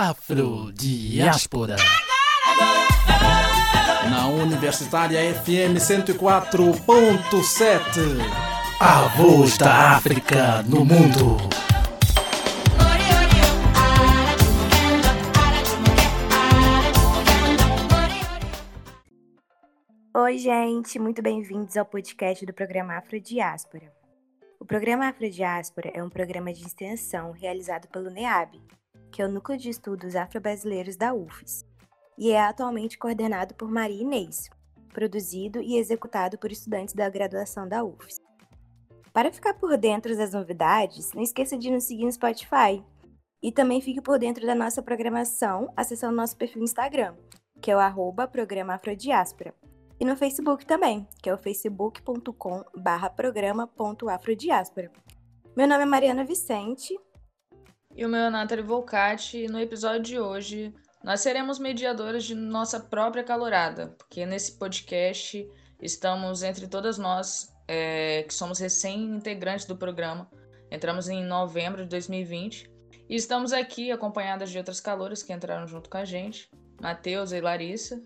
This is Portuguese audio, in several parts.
Afrodiáspora. Na Universitária FM 104.7. A voz da África no mundo. Oi, gente, muito bem-vindos ao podcast do programa Afrodiáspora. O programa Afrodiáspora é um programa de extensão realizado pelo NEAB, que é o Núcleo de Estudos Afro-Brasileiros da UFES, e é atualmente coordenado por Maria Inês, produzido e executado por estudantes da graduação da UFES. Para ficar por dentro das novidades, não esqueça de nos seguir no Spotify. E também fique por dentro da nossa programação acessando nosso perfil no Instagram, que é o arroba programa Afrodiáspora. E no Facebook também, que é o facebook.com barra programa.afrodiáspora. Meu nome é Mariana Vicente e o meu é Nathalie Volcati. E no episódio de hoje, nós seremos mediadoras de nossa própria calorada, porque nesse podcast estamos entre todas nós é, que somos recém-integrantes do programa. Entramos em novembro de 2020 e estamos aqui acompanhadas de outras caloras que entraram junto com a gente, Matheus e Larissa.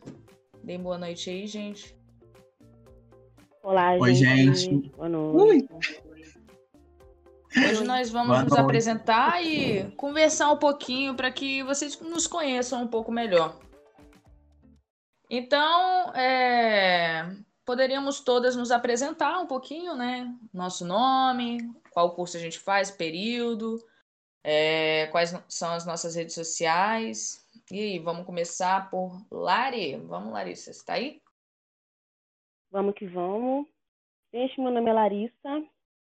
Deem boa noite aí, gente. Olá, Oi, gente. gente. Boa noite. Ui. Hoje nós vamos Boa nos noite. apresentar e conversar um pouquinho para que vocês nos conheçam um pouco melhor. Então, é, poderíamos todas nos apresentar um pouquinho, né? Nosso nome, qual curso a gente faz, período, é, quais são as nossas redes sociais. E aí, vamos começar por Lari. Vamos, Larissa, você tá aí? Vamos que vamos. Gente, meu nome é Larissa.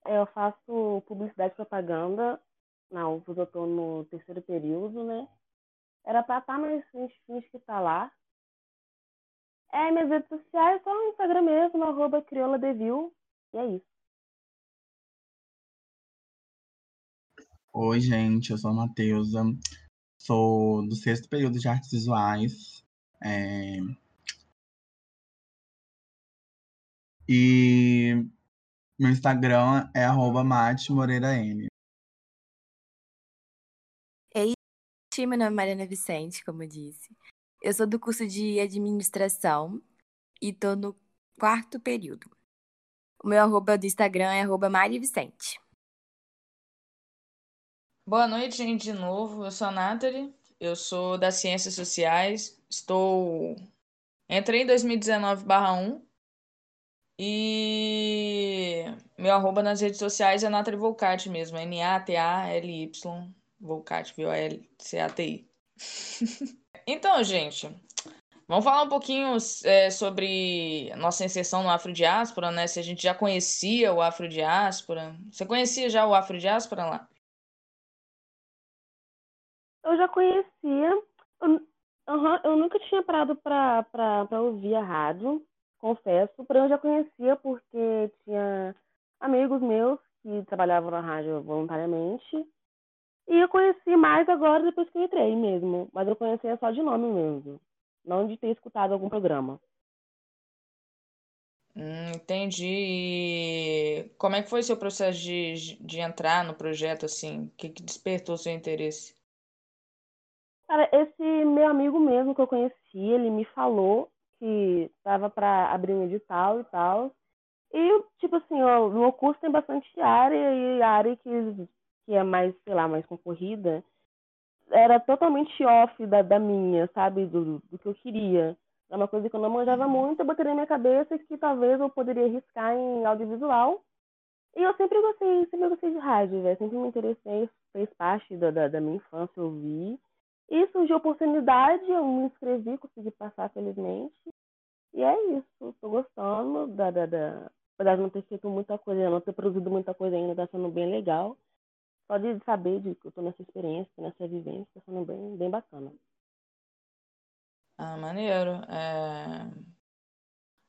Eu faço publicidade e propaganda. Na UFOS eu tô no terceiro período, né? Era pra estar, mas a gente finge que tá lá. É, minhas redes sociais só no Instagram mesmo, arroba crioladevil. E é isso. Oi, gente, eu sou a Matheusa, sou do sexto período de artes visuais. é, E meu Instagram é arroba Mate Moreira N. Oi, meu nome é Mariana Vicente, como eu disse. Eu sou do curso de administração e tô no quarto período. O meu arroba do Instagram é arroba Mari Vicente. Boa noite, gente, de novo. Eu sou a Nathalie, eu sou das Ciências Sociais. Estou. Entrei em 2019/1 e meu arroba nas redes sociais é Nathalie Volcati mesmo, N-A-T-A-L-Y, Volcati, V-O-L-C-A-T-I. Então, gente, vamos falar um pouquinho é, sobre nossa inserção no Afrodiáspora, né? Se a gente já conhecia o Afrodiáspora. Você conhecia já o Afrodiáspora lá? Eu já conhecia. Eu, aham, eu nunca tinha parado pra ouvir a rádio, confesso. Porém, eu já conhecia porque tinha amigos meus que trabalhavam na rádio voluntariamente. E eu conheci mais agora depois que eu entrei mesmo. Mas eu conhecia só de nome mesmo. Não de ter escutado algum programa. Hum, entendi. E como é que foi seu processo de, de entrar no projeto, assim? O que, que despertou seu interesse? Cara, esse meu amigo mesmo que eu conheci, ele me falou que estava para abrir um edital e tal. E, tipo assim, ó, no curso tem bastante área e a área que, que é mais, sei lá, mais concorrida era totalmente off da, da minha, sabe? Do, do que eu queria. É uma coisa que eu não manjava muito, eu botei na minha cabeça que talvez eu poderia arriscar em audiovisual. E eu sempre gostei, sempre gostei de rádio, velho. Sempre me interessei, fez parte da, da, da minha infância, eu vi. E surgiu a oportunidade, eu me inscrevi, consegui passar, felizmente. E é isso, tô gostando da, da, da... Apesar de não ter feito muita coisa, não ter produzido muita coisa ainda, tá sendo bem legal. Só de saber de que eu tô nessa experiência, nessa vivência, tá sendo bem, bem bacana. Ah, maneiro. É,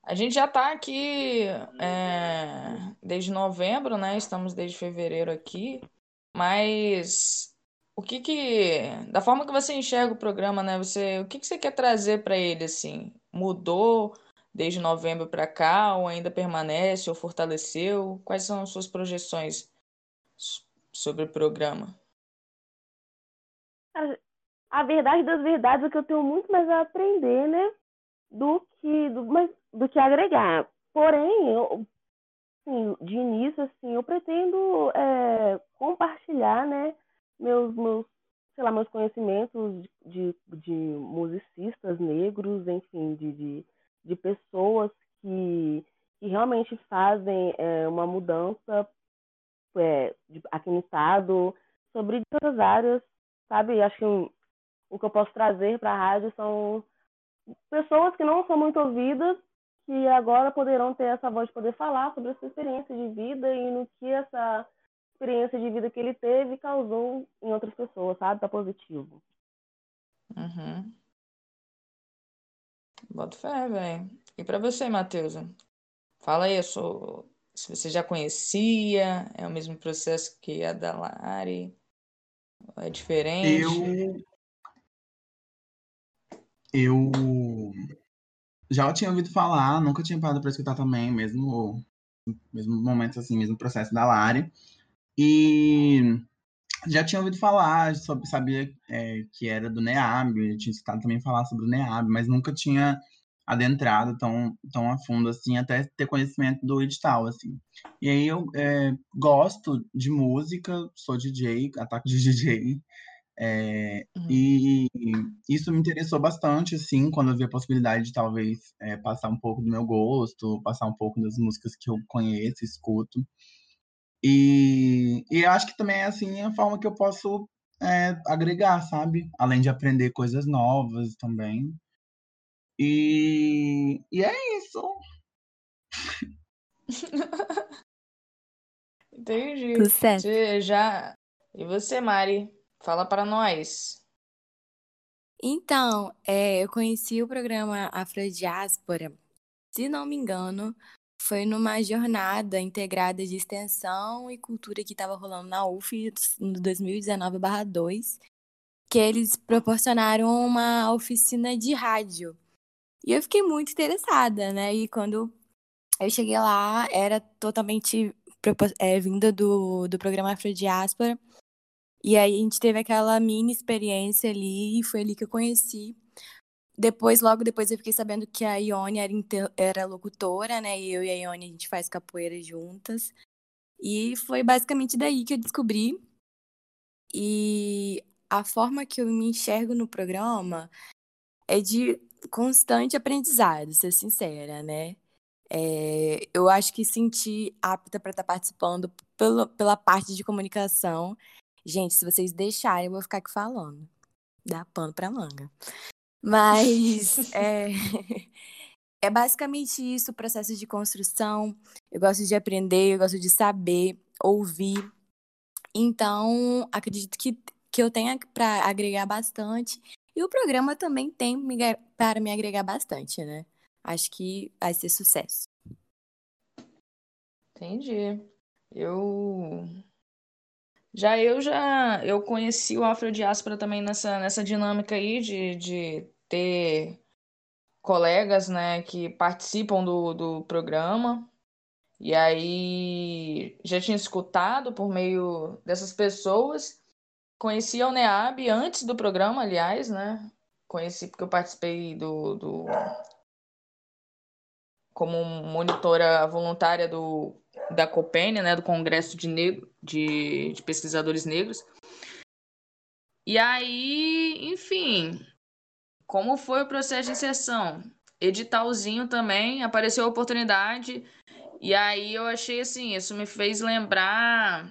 A gente já tá aqui é, desde novembro, né? Estamos desde fevereiro aqui. Mas o que que, da forma que você enxerga o programa, né? Você, o que que você quer trazer para ele, assim? Mudou desde novembro para cá, ou ainda permanece, ou fortaleceu? Quais são as suas projeções sobre o programa? Cara, a verdade das verdades é que eu tenho muito mais a aprender, né? Do que, do, mas, do que agregar. Porém, eu, assim, de início, assim, eu pretendo é, compartilhar, né? Meus, meus, sei lá, meus conhecimentos de, de musicistas negros, enfim, de, de, de pessoas que, que realmente fazem é, uma mudança é, de, aqui no estado, sobre diversas áreas, sabe? Acho que o que eu posso trazer para a rádio são pessoas que não são muito ouvidas, que agora poderão ter essa voz de poder falar sobre a sua experiência de vida e no que essa experiência de vida que ele teve causou em outras pessoas, sabe? Tá positivo. Uhum. Bota fé, velho. E para você, Matheus? Fala aí, sou... se você já conhecia, é o mesmo processo que a da Lari? É diferente? Eu. Eu já tinha ouvido falar, nunca tinha parado para escutar também, mesmo mesmo momento assim, mesmo processo da Lari. E já tinha ouvido falar, sobre, sabia é, que era do NEAB, tinha escutado também falar sobre o NEAB, mas nunca tinha adentrado tão, tão a fundo assim, até ter conhecimento do edital, assim. E aí eu é, gosto de música, sou DJ, ataque de DJ, é, uhum. E isso me interessou bastante, assim, quando eu vi a possibilidade de talvez é, passar um pouco do meu gosto, passar um pouco das músicas que eu conheço, escuto. E, e acho que também é assim a forma que eu posso é, agregar, sabe? Além de aprender coisas novas também. E, e é isso. Entendi. Tudo certo. Você já. E você, Mari? Fala para nós. Então, é, eu conheci o programa Afrodiáspora, se não me engano, foi numa jornada integrada de extensão e cultura que estava rolando na UF no 2019/2, que eles proporcionaram uma oficina de rádio. E eu fiquei muito interessada, né? E quando eu cheguei lá, era totalmente é, vinda do, do programa Afrodiáspora. E aí a gente teve aquela mini experiência ali, e foi ali que eu conheci. Depois, logo depois, eu fiquei sabendo que a Ione era, era locutora, né? E eu e a Ione, a gente faz capoeira juntas. E foi basicamente daí que eu descobri. E a forma que eu me enxergo no programa é de constante aprendizado, ser sincera, né? É, eu acho que senti apta para estar tá participando pelo, pela parte de comunicação Gente, se vocês deixarem, eu vou ficar aqui falando. Dá pano pra manga. Mas é, é basicamente isso o processo de construção. Eu gosto de aprender, eu gosto de saber, ouvir. Então, acredito que, que eu tenha para agregar bastante. E o programa também tem para me agregar bastante, né? Acho que vai ser sucesso. Entendi. Eu já eu já eu conheci o Afrodiáspora também nessa, nessa dinâmica aí de, de ter colegas, né, que participam do, do programa. E aí já tinha escutado por meio dessas pessoas. Conheci a UNEAB antes do programa, aliás, né? Conheci porque eu participei do, do como monitora voluntária do da COPEN, né, do Congresso de, Negro, de, de Pesquisadores Negros. E aí, enfim, como foi o processo de inserção? Editalzinho também, apareceu a oportunidade, e aí eu achei assim, isso me fez lembrar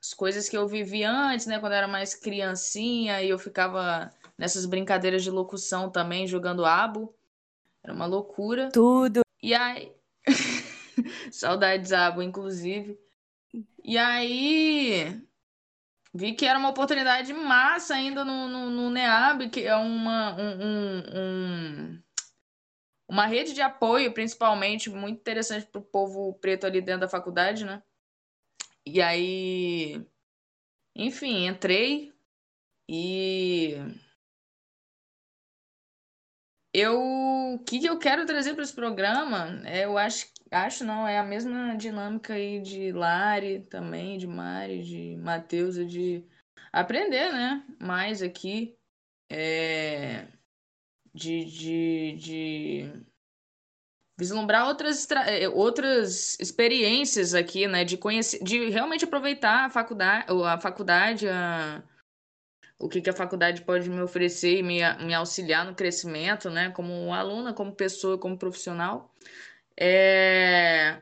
as coisas que eu vivi antes, né, quando eu era mais criancinha, e eu ficava nessas brincadeiras de locução também, jogando abo. Era uma loucura. Tudo. E aí. Saudades água, inclusive. E aí vi que era uma oportunidade massa ainda no, no, no NEAB, que é uma, um, um, um, uma rede de apoio, principalmente, muito interessante para o povo preto ali dentro da faculdade, né? E aí, enfim, entrei e eu, o que, que eu quero trazer para esse programa, é, eu acho, acho não, é a mesma dinâmica aí de Lari também, de Mari, de Matheus, de aprender, né? Mais aqui. é, de, de, de vislumbrar outras, é, outras experiências aqui, né? De conhecer, de realmente aproveitar a faculdade, a faculdade, a, o que, que a faculdade pode me oferecer e me, me auxiliar no crescimento, né? Como aluna, como pessoa, como profissional. É,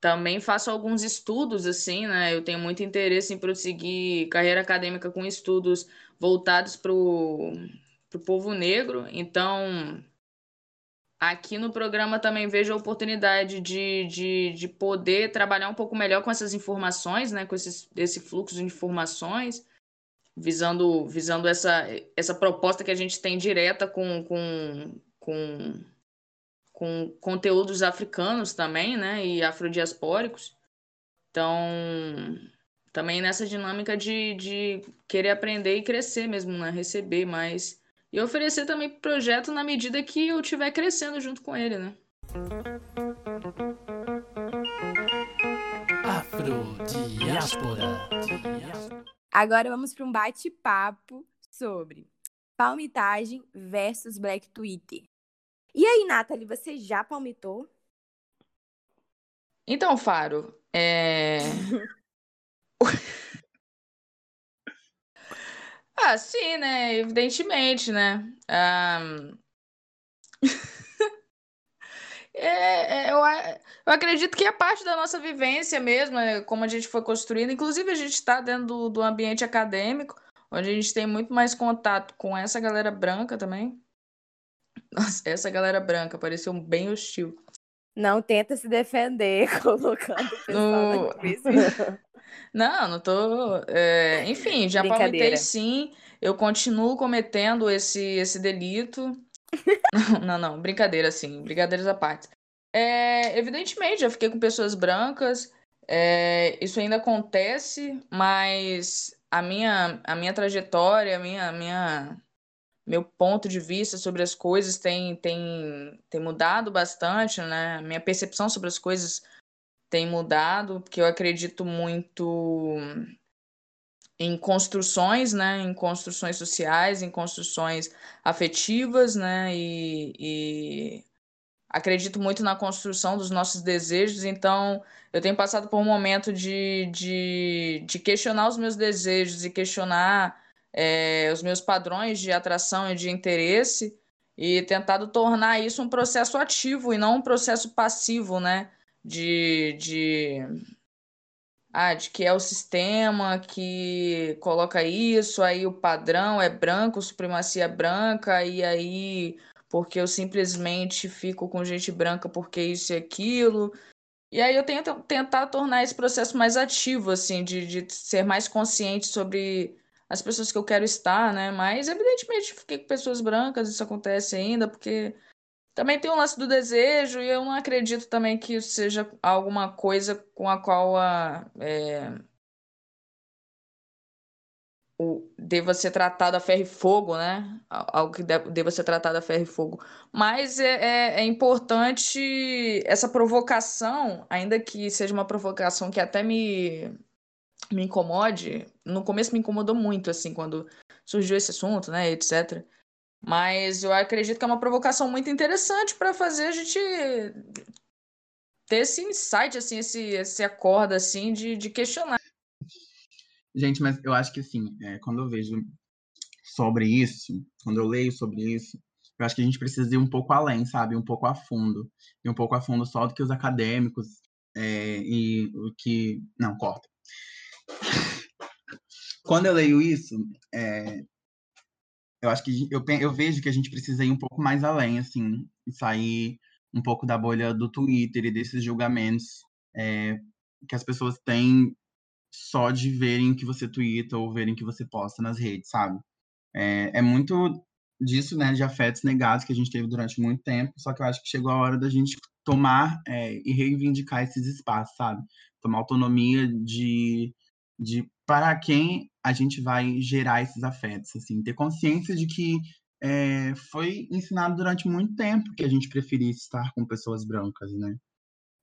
também faço alguns estudos, assim, né? Eu tenho muito interesse em prosseguir carreira acadêmica com estudos voltados para o povo negro. Então, aqui no programa também vejo a oportunidade de, de, de poder trabalhar um pouco melhor com essas informações, né? Com esses, esse fluxo de informações, visando, visando essa, essa proposta que a gente tem direta com, com, com com conteúdos africanos também, né, e afrodiaspóricos. Então, também nessa dinâmica de, de querer aprender e crescer mesmo, né, receber mais e oferecer também projeto na medida que eu estiver crescendo junto com ele, né. Afrodiaspora. Agora vamos para um bate-papo sobre palmitagem versus Black Twitter. E aí, Nathalie, você já palmitou? Então, Faro, é. ah, sim, né? Evidentemente, né? Um... é, é, eu, eu acredito que é parte da nossa vivência mesmo, é, como a gente foi construindo. Inclusive, a gente está dentro do, do ambiente acadêmico, onde a gente tem muito mais contato com essa galera branca também. Nossa, essa galera branca pareceu bem hostil. Não tenta se defender colocando o pessoal no... Não, não tô. É... Enfim, já palmitei sim. Eu continuo cometendo esse, esse delito. não, não, brincadeira, sim. Brincadeiras à parte. É, evidentemente, já fiquei com pessoas brancas. É, isso ainda acontece, mas a minha, a minha trajetória, a minha, a minha meu ponto de vista sobre as coisas tem, tem, tem mudado bastante, né? Minha percepção sobre as coisas tem mudado, porque eu acredito muito em construções, né? Em construções sociais, em construções afetivas, né? E, e acredito muito na construção dos nossos desejos, então eu tenho passado por um momento de, de, de questionar os meus desejos e questionar é, os meus padrões de atração e de interesse e tentado tornar isso um processo ativo e não um processo passivo, né? De, de, ah, de que é o sistema que coloca isso, aí o padrão é branco, supremacia é branca, e aí porque eu simplesmente fico com gente branca porque isso e aquilo. E aí eu tento tentar tornar esse processo mais ativo, assim, de, de ser mais consciente sobre as pessoas que eu quero estar, né? Mas, evidentemente, fiquei com pessoas brancas, isso acontece ainda, porque também tem o lance do desejo, e eu não acredito também que isso seja alguma coisa com a qual a, é, o, deva ser tratado a ferro e fogo, né? Algo que deva ser tratado a ferro e fogo. Mas é, é, é importante essa provocação, ainda que seja uma provocação que até me me incomode. No começo me incomodou muito, assim, quando surgiu esse assunto, né, etc. Mas eu acredito que é uma provocação muito interessante para fazer a gente ter esse insight, assim, esse, esse acorda, assim, de, de questionar. Gente, mas eu acho que, assim, é, quando eu vejo sobre isso, quando eu leio sobre isso, eu acho que a gente precisa ir um pouco além, sabe? Um pouco a fundo. E um pouco a fundo só do que os acadêmicos é, e o que. Não, corta. Quando eu leio isso, é, eu acho que eu, eu vejo que a gente precisa ir um pouco mais além, assim, e sair um pouco da bolha do Twitter e desses julgamentos é, que as pessoas têm só de verem que você twitta ou verem que você posta nas redes, sabe? É, é muito disso, né, de afetos negados que a gente teve durante muito tempo, só que eu acho que chegou a hora da gente tomar é, e reivindicar esses espaços, sabe? Tomar autonomia de de para quem a gente vai gerar esses afetos, assim, ter consciência de que é, foi ensinado durante muito tempo que a gente preferisse estar com pessoas brancas, né?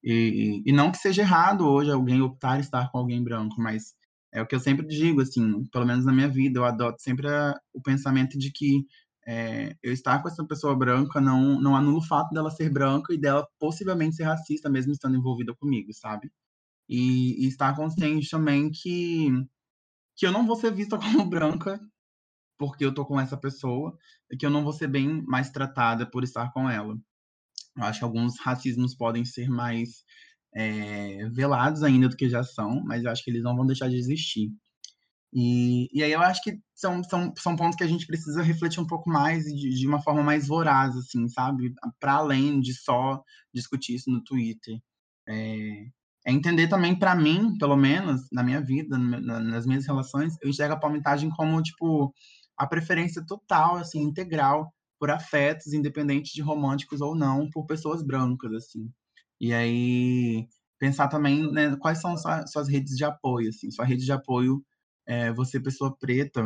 E, e não que seja errado hoje alguém optar estar com alguém branco, mas É o que eu sempre digo, assim, pelo menos na minha vida, eu adoto sempre a, o pensamento de que é, eu estar com essa pessoa branca não, não anula o fato dela ser branca e dela possivelmente ser racista, mesmo estando envolvida comigo, sabe? E, e estar consciente também que, que eu não vou ser vista como branca porque eu tô com essa pessoa e que eu não vou ser bem mais tratada por estar com ela. Eu acho que alguns racismos podem ser mais é, velados ainda do que já são, mas eu acho que eles não vão deixar de existir. E, e aí eu acho que são, são, são pontos que a gente precisa refletir um pouco mais de, de uma forma mais voraz, assim, sabe? Para além de só discutir isso no Twitter. É, é entender também, para mim, pelo menos, na minha vida, nas minhas relações, eu enxergo a palmitagem como, tipo, a preferência total, assim, integral por afetos, independente de românticos ou não, por pessoas brancas, assim. E aí pensar também né, quais são suas, redes de apoio, assim. Sua rede de apoio, é, você pessoa preta,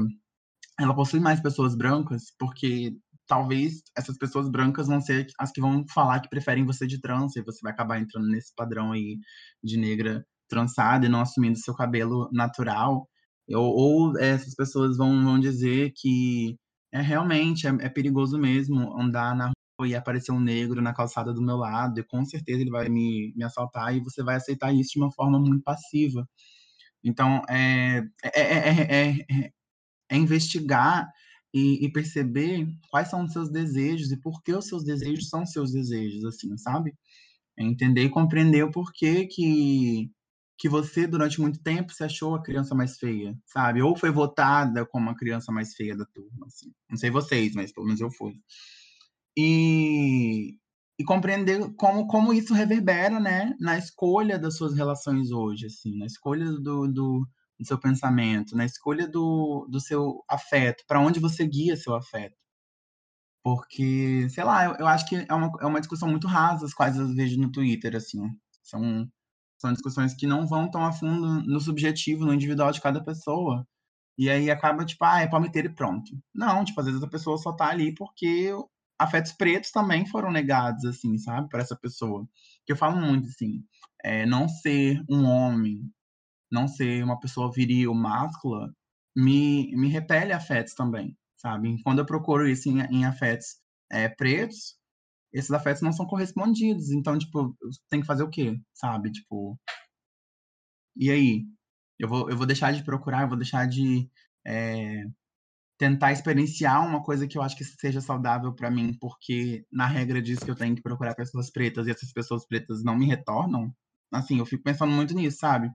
ela possui mais pessoas brancas, porque talvez essas pessoas brancas vão ser as que vão falar que preferem você de trans, e você vai acabar entrando nesse padrão aí de negra trançada e não assumindo seu cabelo natural. Ou, ou essas pessoas vão, vão dizer que é realmente é, é perigoso mesmo andar na e aparecer um negro na calçada do meu lado, e com certeza ele vai me, me assaltar, e você vai aceitar isso de uma forma muito passiva. Então, é, é, é, é investigar e, e, perceber quais são os seus desejos e por que os seus desejos são seus desejos, assim, sabe? É entender e compreender o porquê que, que você, durante muito tempo, se achou a criança mais feia, sabe? Ou foi votada como a criança mais feia da turma, assim. Não sei vocês, mas pelo menos eu fui e, e compreender como, como isso reverbera, né, na escolha das suas relações hoje, assim, na escolha do, do, do seu pensamento, na escolha do, do seu afeto, para onde você guia seu afeto. Porque, sei lá, eu, eu acho que é uma, é uma discussão muito rasa, as quais eu vejo no Twitter, assim. São, são discussões que não vão tão a fundo no subjetivo, no individual de cada pessoa. E aí acaba, tipo, ah, é palmiteiro e pronto. Não, tipo, às vezes a pessoa só tá ali porque afetos pretos também foram negados, assim, sabe, para essa pessoa. Que eu falo muito, assim, é, não ser um homem, não ser uma pessoa viril, máscula, me, me repele afetos também, sabe? Quando eu procuro isso em, em afetos é, pretos, esses afetos não são correspondidos. Então, tipo, tem que fazer o quê, sabe? Tipo, e aí? Eu vou, eu vou deixar de procurar, eu vou deixar de é, tentar experienciar uma coisa que eu acho que seja saudável para mim, porque na regra diz que eu tenho que procurar pessoas pretas e essas pessoas pretas não me retornam. Assim, eu fico pensando muito nisso, sabe?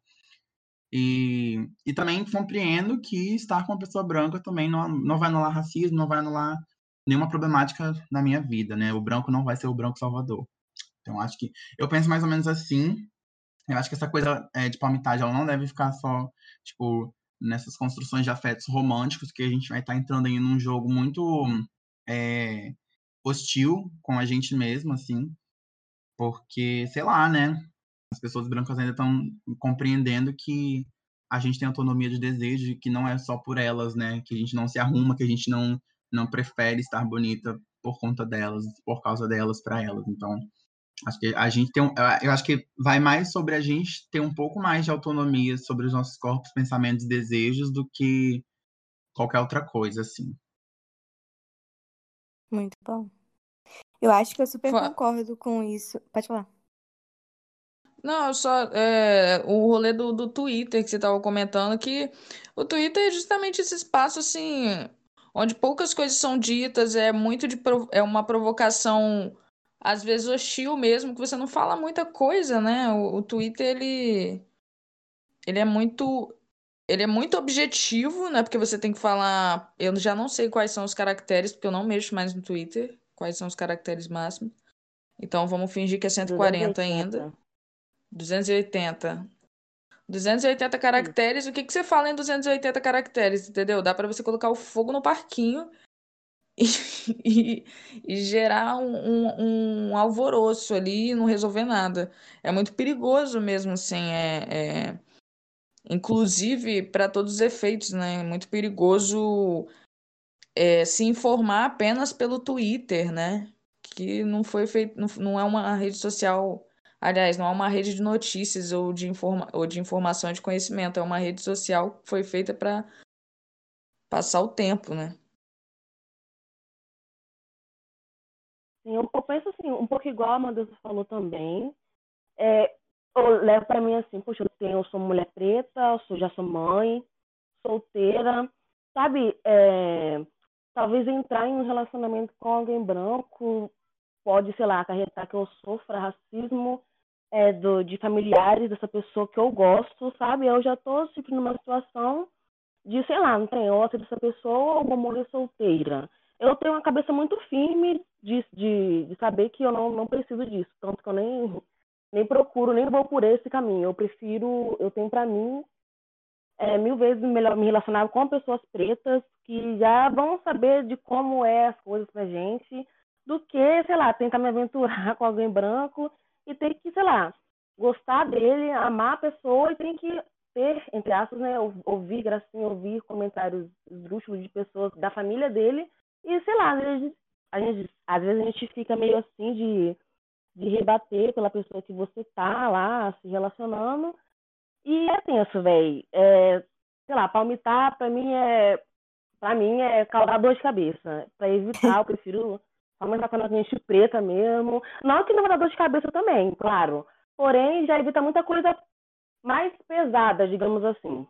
E, e também compreendo que estar com uma pessoa branca também não, não vai anular racismo, não vai anular nenhuma problemática na minha vida, né? O branco não vai ser o branco salvador. Então, acho que eu penso mais ou menos assim. Eu acho que essa coisa é, de palmitagem ela não deve ficar só, tipo, nessas construções de afetos românticos, que a gente vai estar tá entrando aí num jogo muito é, hostil com a gente mesmo, assim, porque, sei lá, né, as pessoas brancas ainda estão compreendendo que a gente tem autonomia de desejo, que não é só por elas, né, que a gente não se arruma, que a gente não, não prefere estar bonita por conta delas, por causa delas, para elas, então Acho que a gente tem um, eu acho que vai mais sobre a gente ter um pouco mais de autonomia sobre os nossos corpos, pensamentos e desejos do que qualquer outra coisa, assim. Muito bom. Eu acho que eu super concordo com isso. Pode falar. Não, só é, o rolê do, do Twitter que você estava comentando, que o Twitter é justamente esse espaço assim, onde poucas coisas são ditas, é muito de é uma provocação às vezes hostil mesmo, que você não fala muita coisa, né? O, o Twitter, ele, ele é muito ele é muito objetivo, né? Porque você tem que falar. Eu já não sei quais são os caracteres, porque eu não mexo mais no Twitter. Quais são os caracteres máximos. Então vamos fingir que é 140 280. ainda. 280. 280 caracteres. O que, que você fala em 280 caracteres, entendeu? Dá para você colocar o fogo no parquinho e, e gerar um, um, um, alvoroço ali e não resolver nada. É muito perigoso mesmo, assim, é, é... inclusive para todos os efeitos, né? É muito perigoso é, se informar apenas pelo Twitter, né? Que não foi feito, não, não é uma rede social Aliás, não é uma rede de notícias ou de, informa ou de informação de conhecimento, é uma rede social que foi feita para passar o tempo, né? Sim, eu, penso assim, um pouco igual a Amanda falou também. É, eu levo para mim assim, poxa, eu, tenho, eu sou mulher preta, eu sou, já sou mãe, solteira, sabe? É, talvez entrar em um relacionamento com alguém branco pode, sei lá, acarretar que eu sofra racismo é, do, de familiares dessa pessoa que eu gosto, sabe? Eu já tô, tipo, numa situação de, sei lá, não tem outra dessa pessoa ou vou morrer solteira. Eu tenho uma cabeça muito firme de, de, de saber que eu não, não preciso disso, tanto que eu nem, nem procuro, nem vou por esse caminho. Eu prefiro, eu tenho para mim é, mil vezes melhor me relacionar com pessoas pretas que já vão saber de como é as coisas pra gente, do que, sei lá, tentar me aventurar com alguém branco e ter que, sei lá, gostar dele, amar a pessoa e tem que ter, entre aspas, né, ouvir gracinha, ouvir comentários esdrúxulos de pessoas da família dele e, sei lá, às vezes a gente, às vezes a gente fica meio assim de, de rebater pela pessoa que você tá lá se relacionando e é tenso, velho. É, sei lá, palmitar pra mim é. Pra mim é causar dor de cabeça. Pra evitar, eu prefiro aumentar com a gente preta mesmo. Não que não vai dar dor de cabeça também, claro. Porém, já evita muita coisa mais pesada, digamos assim.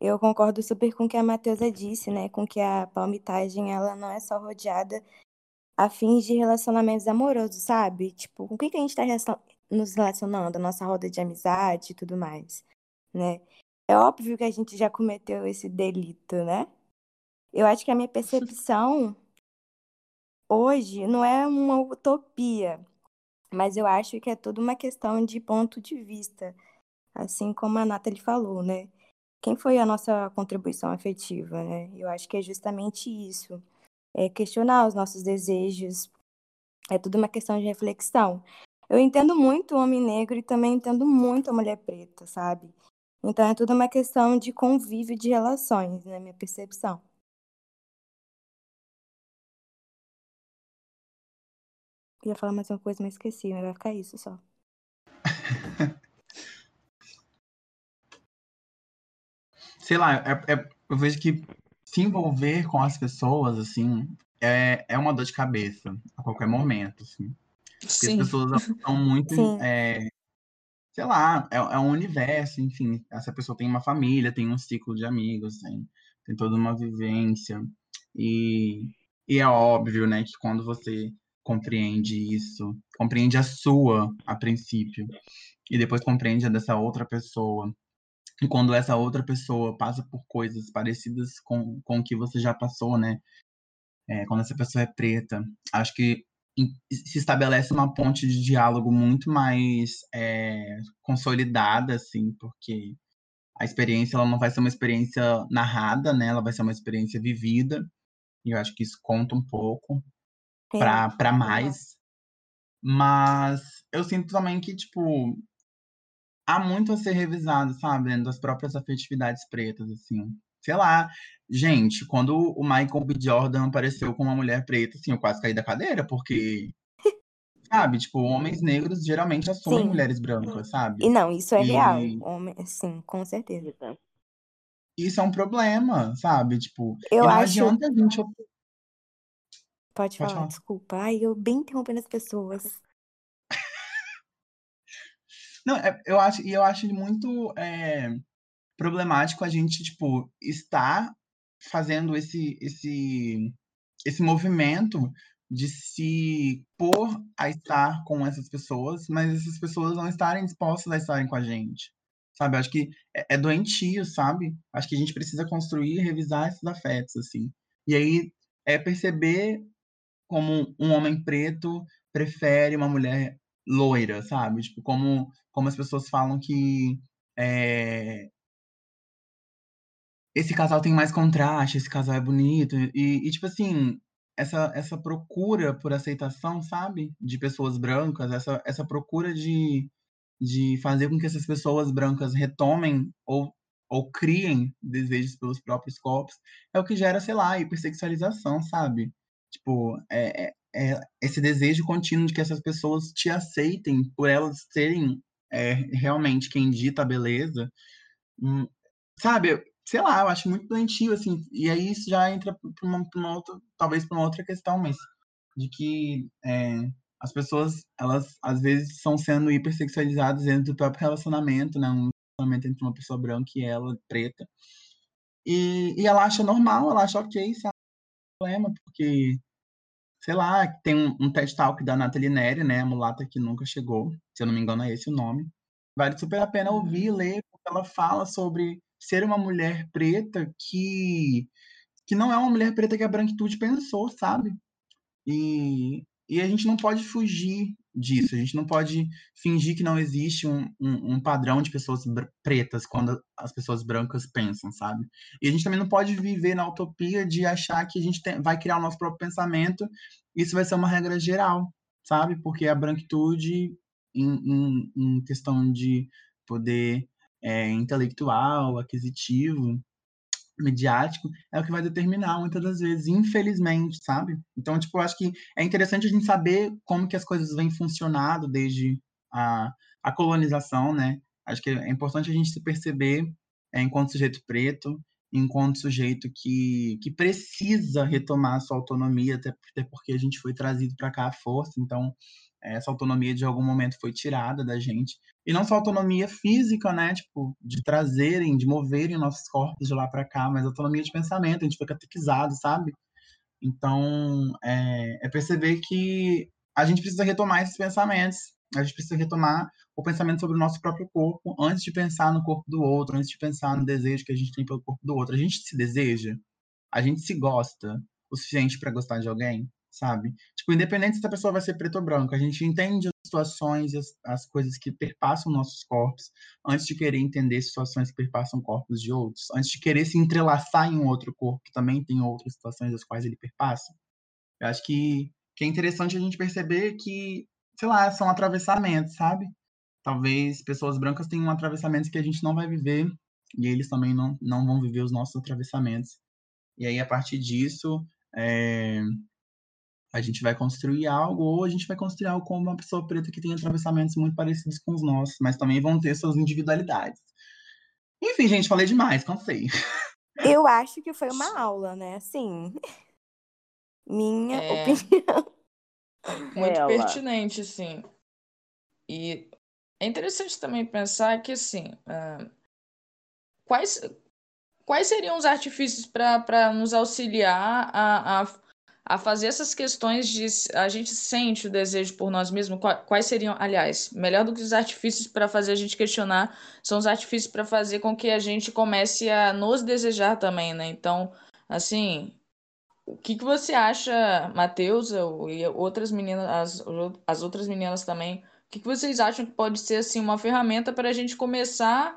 Eu concordo super com o que a Matheusa disse, né? Com que a palmitagem, ela não é só rodeada a fins de relacionamentos amorosos, sabe? Tipo, com quem que a gente tá nos relacionando? A nossa roda de amizade e tudo mais né? É óbvio que a gente já cometeu esse delito, né? Eu acho que a minha percepção hoje não é uma utopia, mas eu acho que é toda uma questão de ponto de vista, assim como a Nathalie falou, né? Quem foi a nossa contribuição afetiva, né? Eu acho que é justamente isso. É questionar os nossos desejos, é tudo uma questão de reflexão. Eu entendo muito o homem negro e também entendo muito a mulher preta, sabe? Então é tudo uma questão de convívio de relações, na minha percepção. Ia falar mais uma coisa, mas esqueci, mas vai ficar isso só. Sei lá, é, é, eu vejo que se envolver com as pessoas, assim, é, é uma dor de cabeça a qualquer momento, assim. Porque Sim. as pessoas são muito é, sei lá, é, é um universo, enfim. Essa pessoa tem uma família, tem um ciclo de amigos, tem, tem toda uma vivência. E, e é óbvio, né, que quando você compreende isso, compreende a sua a princípio, e depois compreende a dessa outra pessoa, e quando essa outra pessoa passa por coisas parecidas com, com o que você já passou, né? É, quando essa pessoa é preta, acho que se estabelece uma ponte de diálogo muito mais é, consolidada, assim, porque a experiência ela não vai ser uma experiência narrada, né? Ela vai ser uma experiência vivida. E eu acho que isso conta um pouco é. para mais. Mas eu sinto também que, tipo, há muito a ser revisado, sabe? Dentro das próprias afetividades pretas, assim sei lá. Gente, quando o Michael B. Jordan apareceu com uma mulher preta, assim, eu quase caí da cadeira, porque. Sabe, tipo, homens negros geralmente assumem Sim. mulheres brancas, sabe? E não, isso é e... real. Homem, sim, com certeza. Isso é um problema, sabe? Tipo, eu não acho... adianta a gente. Pode, Pode falar, falar, desculpa. Ai, eu bem interrompendo as pessoas. Não, é, eu acho, e eu acho muito é, problemático a gente, tipo, estar fazendo esse, esse, esse movimento de se pôr a estar com essas pessoas, mas essas pessoas não estarem dispostas a estarem com a gente. Sabe? Acho que é, é doentio, sabe? Acho que a gente precisa construir e revisar esses afetos, assim. E aí é perceber como um homem preto prefere uma mulher loira, sabe? Tipo, como, como as pessoas falam que é, esse casal tem mais contraste, esse casal é bonito. E, e, tipo assim, essa, essa procura por aceitação, sabe? De pessoas brancas, essa, essa procura de, de fazer com que essas pessoas brancas retomem ou, ou criem desejos pelos próprios corpos, é o que gera, sei lá, hipersexualização, sabe? Tipo, é, é, é, esse desejo contínuo de que essas pessoas te aceitem por elas serem é, realmente quem dita a beleza, hum, sabe? Sei lá, eu acho muito doentio, assim, e aí isso já entra para uma, uma, outra, talvez para uma outra questão, mas de que é, as pessoas, elas às vezes são sendo hipersexualizadas dentro do próprio relacionamento, né? Um relacionamento entre uma pessoa branca e ela, preta. E, e ela acha normal, ela acha ok, sabe? Problema, porque, sei lá, tem um, um TED Talk da Nathalie Neri, né? A mulata que nunca chegou, se eu não me engano é esse o nome. Vale super a pena ouvir e ler, porque ela fala sobre ser uma mulher preta que, que não é uma mulher preta que a branquitude pensou, sabe? E, e a gente não pode fugir disso. A gente não pode fingir que não existe um, um, um, padrão de pessoas pretas quando as pessoas brancas pensam, sabe? E a gente também não pode viver na utopia de achar que a gente tem, vai criar o nosso próprio pensamento isso vai ser uma regra geral, sabe? Porque a branquitude, em, em, em questão de poder é, intelectual, aquisitivo, midiático é o que vai determinar muitas das vezes, infelizmente, sabe? Então, tipo, eu acho que é interessante a gente saber como que as coisas vêm funcionando desde a, a colonização, né? Acho que é importante a gente se perceber é, enquanto sujeito preto, enquanto sujeito que, que precisa retomar a sua autonomia, até, até porque a gente foi trazido para cá à força, então essa autonomia de algum momento foi tirada da gente. E não só autonomia física, né, tipo, de trazerem, de moverem nossos corpos de lá para cá, mas autonomia de pensamento, a gente foi catequizado, sabe? Então, é, é perceber que a gente precisa retomar esses pensamentos, a gente precisa retomar o pensamento sobre o nosso próprio corpo antes de pensar no corpo do outro, antes de pensar no desejo que a gente tem pelo corpo do outro. A gente se deseja, a gente se gosta o suficiente para gostar de alguém, sabe? Tipo, independente se a pessoa vai ser preto ou branco, a gente entende as situações e as, as coisas que perpassam nossos corpos antes de querer entender situações que perpassam corpos de outros, antes de querer se entrelaçar em um outro corpo que também tem outras situações das quais ele perpassa. Eu acho que, que é interessante a gente perceber que, sei lá, são atravessamentos, sabe? Talvez pessoas brancas tenham atravessamentos que a gente não vai viver e eles também não, não vão viver os nossos atravessamentos. E aí, a partir disso, é, a gente vai construir algo, ou a gente vai construir algo com uma pessoa preta que tem atravessamentos muito parecidos com os nossos, mas também vão ter suas individualidades. Enfim, gente, falei demais, cansei. Eu acho que foi uma aula, né? Assim, minha É. opinião. Muito Ela. pertinente, sim. E é interessante também pensar que, assim, ah, quais, quais seriam os artifícios para nos auxiliar a, a, a fazer essas questões de a gente sente o desejo por nós mesmos? Qua- Quais seriam, aliás, melhor do que os artifícios para fazer a gente questionar, são os artifícios para fazer com que a gente comece a nos desejar também, né? Então, assim. O que que você acha, Matheus, e outras meninas, as, as outras meninas também, o que que vocês acham que pode ser assim uma ferramenta para a gente começar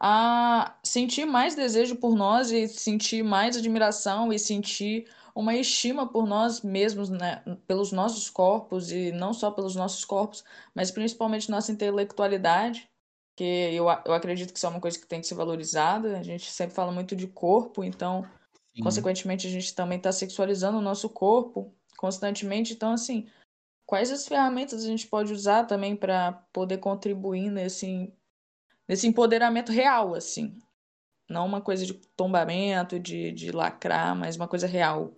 a sentir mais desejo por nós e sentir mais admiração e sentir uma estima por nós mesmos, né, pelos nossos corpos e não só pelos nossos corpos, mas principalmente nossa intelectualidade, que eu, eu acredito que isso é uma coisa que tem que ser valorizada. A gente sempre fala muito de corpo, então Sim. Consequentemente, a gente também está sexualizando o nosso corpo constantemente. Então, assim, quais as ferramentas a gente pode usar também para poder contribuir nesse, nesse empoderamento real, assim? Não uma coisa de tombamento, de, de lacrar, mas uma coisa real.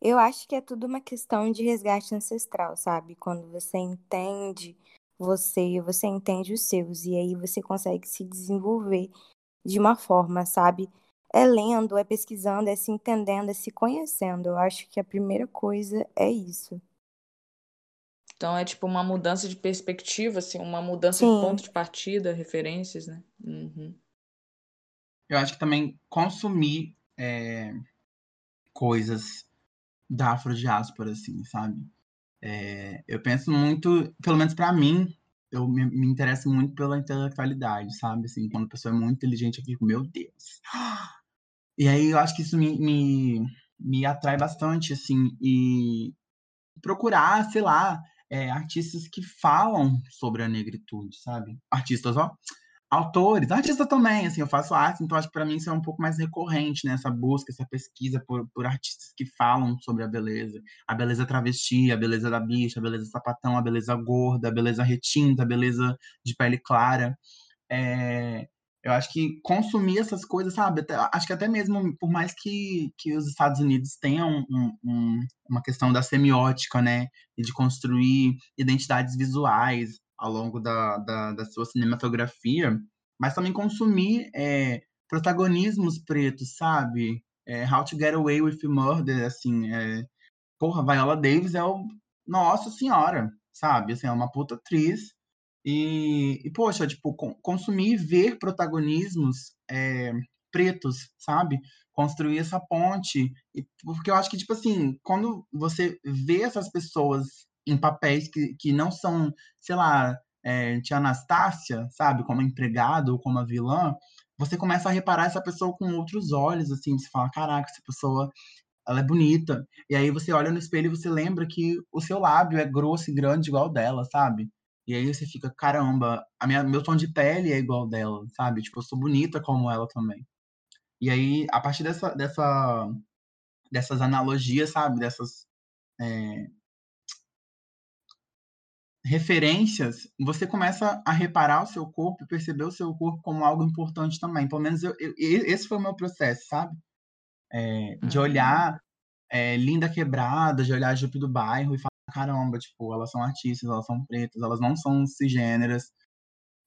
Eu acho que é tudo uma questão de resgate ancestral, sabe? Quando você entende você, você entende os seus, e aí você consegue se desenvolver de uma forma, sabe? É lendo, é pesquisando, é se entendendo, é se conhecendo. Eu acho que a primeira coisa é isso. Então, é tipo uma mudança de perspectiva, assim, uma mudança de Sim. ponto de partida, referências, né? Uhum. Eu acho que também consumir é, coisas da afrodiáspora, assim, sabe? É, eu penso muito, pelo menos pra mim, eu me, me interesso muito pela intelectualidade, sabe? Assim, quando a pessoa é muito inteligente, eu fico, meu Deus. E aí eu acho que isso me, me, me atrai bastante, assim, e procurar, sei lá, é, artistas que falam sobre a negritude, sabe? Artistas, ó. Autores, artistas também, assim, eu faço arte, então acho que para mim isso é um pouco mais recorrente, né? Essa busca, essa pesquisa por, por artistas que falam sobre a beleza. A beleza travesti, a beleza da bicha, a beleza sapatão, a beleza gorda, a beleza retinta, a beleza de pele clara. É, eu acho que consumir essas coisas, sabe? Até, acho que até mesmo, por mais que, que os Estados Unidos tenham um, um, uma questão da semiótica, né? E de construir identidades visuais, ao longo da, da, da sua cinematografia, mas também consumir é, protagonismos pretos, sabe? É, How to Get Away with Murder, assim, é, porra, Viola Davis é o nossa senhora, sabe? Assim, é uma puta atriz e, e poxa, tipo, consumir e ver protagonismos é, pretos, sabe? Construir essa ponte, e, porque eu acho que, tipo assim, quando você vê essas pessoas em papéis que, que não são, sei lá, é, tia Anastácia, sabe, como empregado ou como a vilã, você começa a reparar essa pessoa com outros olhos, assim, você fala, caraca, essa pessoa, ela é bonita. E aí você olha no espelho e você lembra que o seu lábio é grosso e grande igual dela, sabe? E aí você fica, caramba, a minha, meu tom de pele é igual dela, sabe? Tipo, eu sou bonita como ela também. E aí, a partir dessa, dessa, dessas analogias, sabe? Dessas é, referências, você começa a reparar o seu corpo e perceber o seu corpo como algo importante também. Pelo menos eu, eu, esse foi o meu processo, sabe? É, de uhum. olhar é, Linda Quebrada, de olhar a Jupe do Bairro e falar, caramba, tipo, elas são artistas, elas são pretas, elas não são cisgêneras,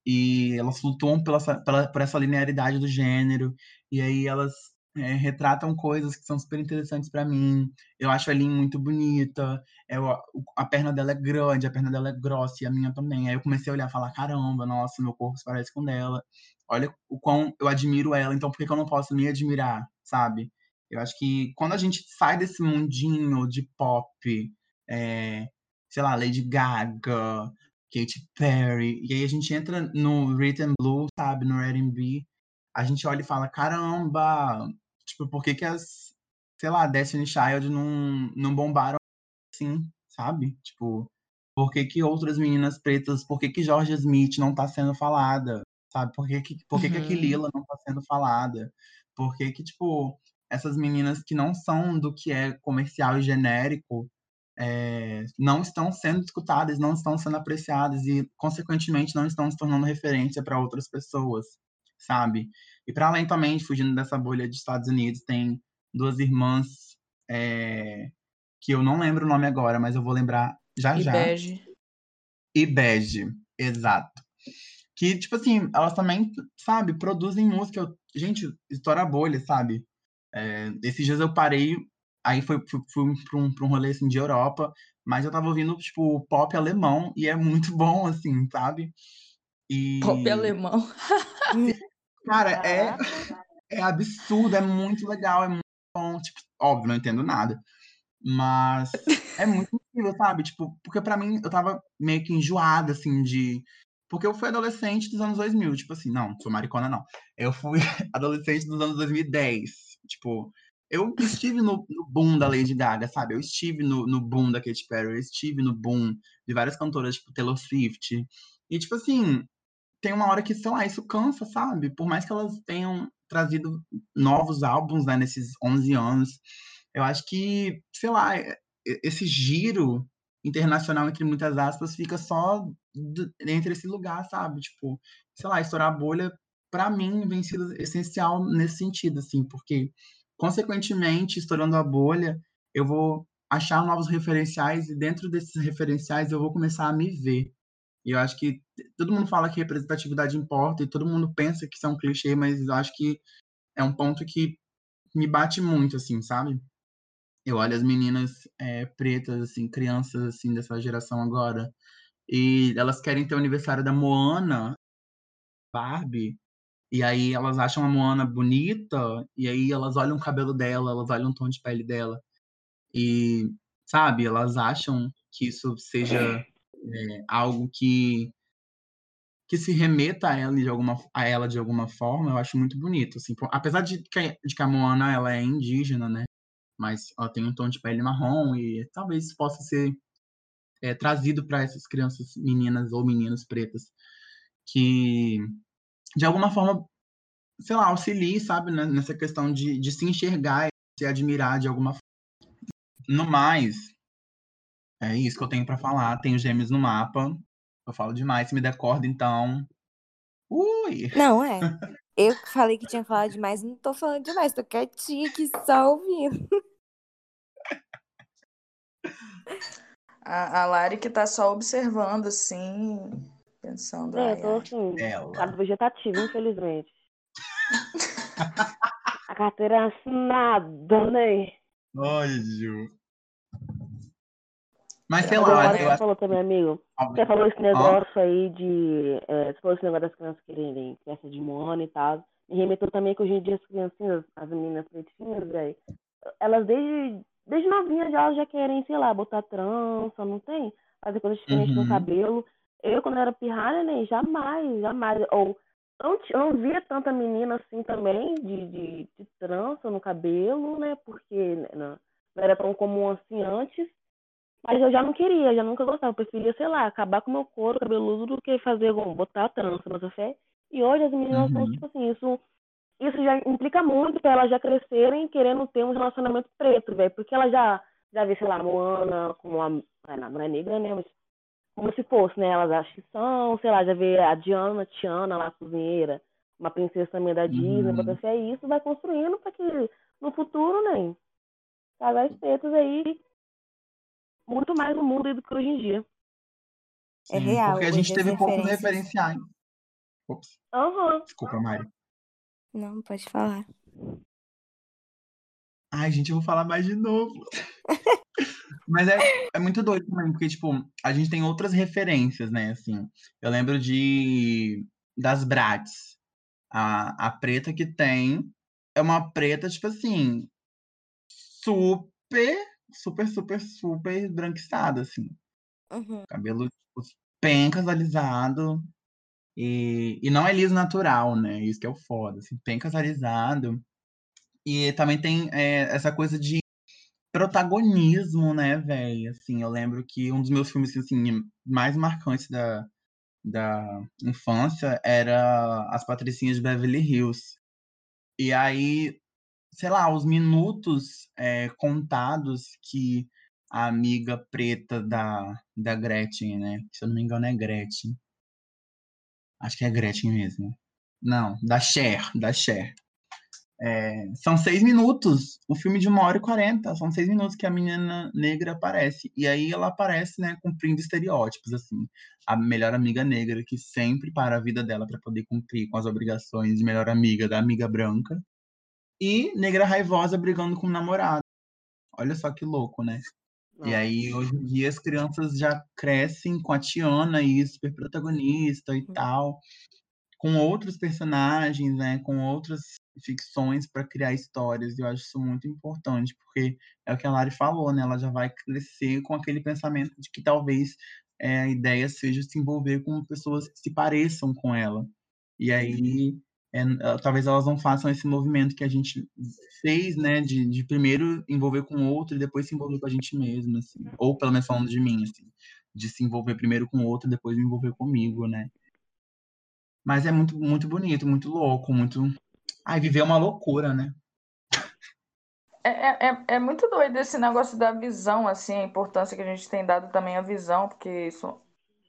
e elas flutuam pela, pela, por essa linearidade do gênero, e aí elas é, retratam coisas que são super interessantes para mim. Eu acho a Lin muito bonita. Eu, a perna dela é grande, a perna dela é grossa e a minha também. Aí eu comecei a olhar e falar: caramba, nossa, meu corpo se parece com dela. Olha o quão eu admiro ela, então por que, que eu não posso me admirar, sabe? Eu acho que quando a gente sai desse mundinho de pop, é, sei lá, Lady Gaga, Katy Perry, e aí a gente entra no rhythm blues, sabe, no R&B, a gente olha e fala, caramba, Tipo, por que, que as, sei lá, Destiny Child não, não bombaram assim, sabe? Tipo, por que, que outras meninas pretas, por que, que Georgia Smith não tá sendo falada? Sabe? Por que, que, por que, uhum. que a Kilila não tá sendo falada? Por que, que, tipo, essas meninas que não são do que é comercial e genérico é, não estão sendo escutadas, não estão sendo apreciadas e, consequentemente, não estão se tornando referência para outras pessoas, sabe? E para além também, fugindo dessa bolha de Estados Unidos, tem duas irmãs é, que eu não lembro o nome agora, mas eu vou lembrar já e já. Bege. E Bege, exato. Que, tipo assim, elas também, sabe, produzem música. Eu, gente, estoura a bolha, sabe? É, esses dias eu parei, aí foi, fui, fui para um, pra um rolê assim, de Europa, mas eu tava ouvindo, tipo, pop alemão, e é muito bom, assim, sabe? E... Pop alemão. Cara, é, é absurdo, é muito legal, é muito bom. Tipo, óbvio, não entendo nada. Mas é muito incrível, sabe? Tipo, porque pra mim eu tava meio que enjoada, assim, de. Porque eu fui adolescente dos anos 2000, tipo assim, não, sou maricona não. Eu fui adolescente dos anos 2010. Tipo, eu estive no, no boom da Lady Gaga, sabe? Eu estive no, no boom da Katy Perry, eu estive no boom de várias cantoras, tipo Taylor Swift. E, tipo assim, tem uma hora que, sei lá, isso cansa, sabe? Por mais que elas tenham trazido novos álbuns, né, nesses 11 anos, eu acho que, sei lá, esse giro internacional, entre muitas aspas, fica só entre esse lugar, sabe? Tipo, sei lá, estourar a bolha, para mim, vem sido essencial nesse sentido, assim, porque, consequentemente, estourando a bolha, eu vou achar novos referenciais e dentro desses referenciais eu vou começar a me ver. E eu acho que todo mundo fala que representatividade importa e todo mundo pensa que isso é um clichê, mas eu acho que é um ponto que me bate muito, assim, sabe? Eu olho as meninas é, pretas, assim, crianças, assim, dessa geração agora, e elas querem ter o aniversário da Moana, Barbie, e aí elas acham a Moana bonita, e aí elas olham o cabelo dela, elas olham o tom de pele dela, e, sabe, elas acham que isso seja é, algo que que se remeta a ela de alguma a ela de alguma forma, eu acho muito bonito, assim, apesar de que, de que a Moana ela é indígena, né? Mas ela tem um tom de pele marrom e talvez possa ser é, trazido para essas crianças meninas ou meninos pretas que de alguma forma, sei lá, auxilie, sabe, né, nessa questão de, de se enxergar e se admirar de alguma forma. No mais, é isso que eu tenho para falar. Tenho gêmeos no mapa. Eu falo demais. Se me der corda, então. Ui! Não, é. Eu falei que tinha falado demais, não tô falando demais, tô quietinha aqui só ouvindo. A, a Lari que tá só observando, assim, pensando. É, eu tô assim, Ela. estado vegetativo, infelizmente. A carteira é assinada, né? Ju. Mas sei Mas lá, né? eu Você falou também, amigo. que Você falou esse negócio aí de. É, você falou esse negócio das crianças quererem festa de mono e tal. Me remeteu também que hoje em dia as criancinhas, as meninas pretinhas, velho, elas desde, desde novinhas já, já querem, sei lá, botar trança, não tem? Fazer coisas diferentes Uhum. no cabelo. Eu, quando era pirralha, nem jamais, jamais. Ou não, ti- não via tanta menina assim também, de, de, de trança no cabelo, né? Porque né, não, não era tão comum assim antes. Mas eu já não queria, já nunca gostava. Eu preferia, sei lá, acabar com o meu couro cabeludo do que fazer, algum- botar a trança, mas fé. E hoje as meninas Uhum. tipo assim, isso, isso já implica muito pra elas já crescerem querendo ter um relacionamento preto, velho. Porque elas já, já vê, sei lá, Moana como uma. é, Não, é negra, né? Mas como se fosse, né? Elas acham que são, sei lá, já vê a Diana, Tiana lá, a cozinheira, uma princesa também da Disney, Uhum. bota fé, e isso vai construindo pra que no futuro, né? Casais pretos aí muito mais no mundo do que hoje em dia. É Sim, real, Porque a gente teve poucos referenciais. Ops, Aham. desculpa, Mari. Não, pode falar. Ai, gente, eu vou falar mais de novo. Mas é, é muito doido também, porque, tipo, a gente tem outras referências, né, assim. Eu lembro de... das Bratz. A, a preta que tem é uma preta, tipo assim, super, super, super, super branquiçada, assim. Uhum. Cabelo, tipo, pencas alisado. E, e não é liso natural, né? Isso que é o foda. Assim, pencas alisado. E também tem é, essa coisa de protagonismo, né, velho? Assim, eu lembro que um dos meus filmes assim, mais marcantes da, da infância era As Patricinhas de Beverly Hills. E aí, sei lá, os minutos é, contados que a amiga preta da, da Gretchen, né? Se eu não me engano é Gretchen. Acho que é Gretchen mesmo. Não, da Cher, da Cher. É, são seis minutos, o filme de uma hora e quarenta, são seis minutos que a menina negra aparece. E aí ela aparece, né, cumprindo estereótipos, assim. A melhor amiga negra que sempre para a vida dela para poder cumprir com as obrigações de melhor amiga da amiga branca. E negra raivosa brigando com o namorado. Olha só que louco, né? E aí, hoje em dia, as crianças já crescem com a Tiana aí, super protagonista e tal, com outros personagens, né? Com outras ficções para criar histórias. E eu acho isso muito importante, porque é o que a Lari falou, né? Ela já vai crescer com aquele pensamento de que talvez é, a ideia seja se envolver com pessoas que se pareçam com ela. E aí, é, talvez elas não façam esse movimento que a gente fez, né, de, de primeiro envolver com o outro e depois se envolver com a gente mesmo, assim. Ou pelo menos falando de mim, assim, de se envolver primeiro com o outro e depois me envolver comigo, né. Mas é muito, muito bonito, muito louco, muito. Ai, viver é uma loucura, né? É, é, é- é muito doido esse negócio da visão, assim, a importância que a gente tem dado também à visão, porque isso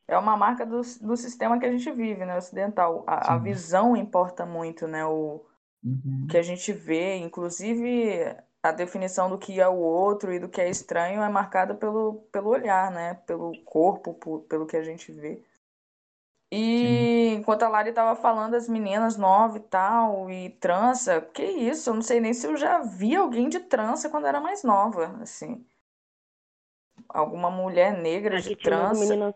é uma marca do, do sistema que a gente vive, né, ocidental. A, a Sim. visão importa muito, né, o Uhum. que a gente vê, inclusive a definição do que é o outro e do que é estranho é marcada pelo, pelo olhar, né, pelo corpo, por- pelo que a gente vê. E enquanto a Lari tava falando as meninas novas e tal, e trança, que isso, eu não sei nem se eu já vi alguém de trança quando era mais nova, assim. Alguma mulher negra de Aqui tinha umas trança. meninas.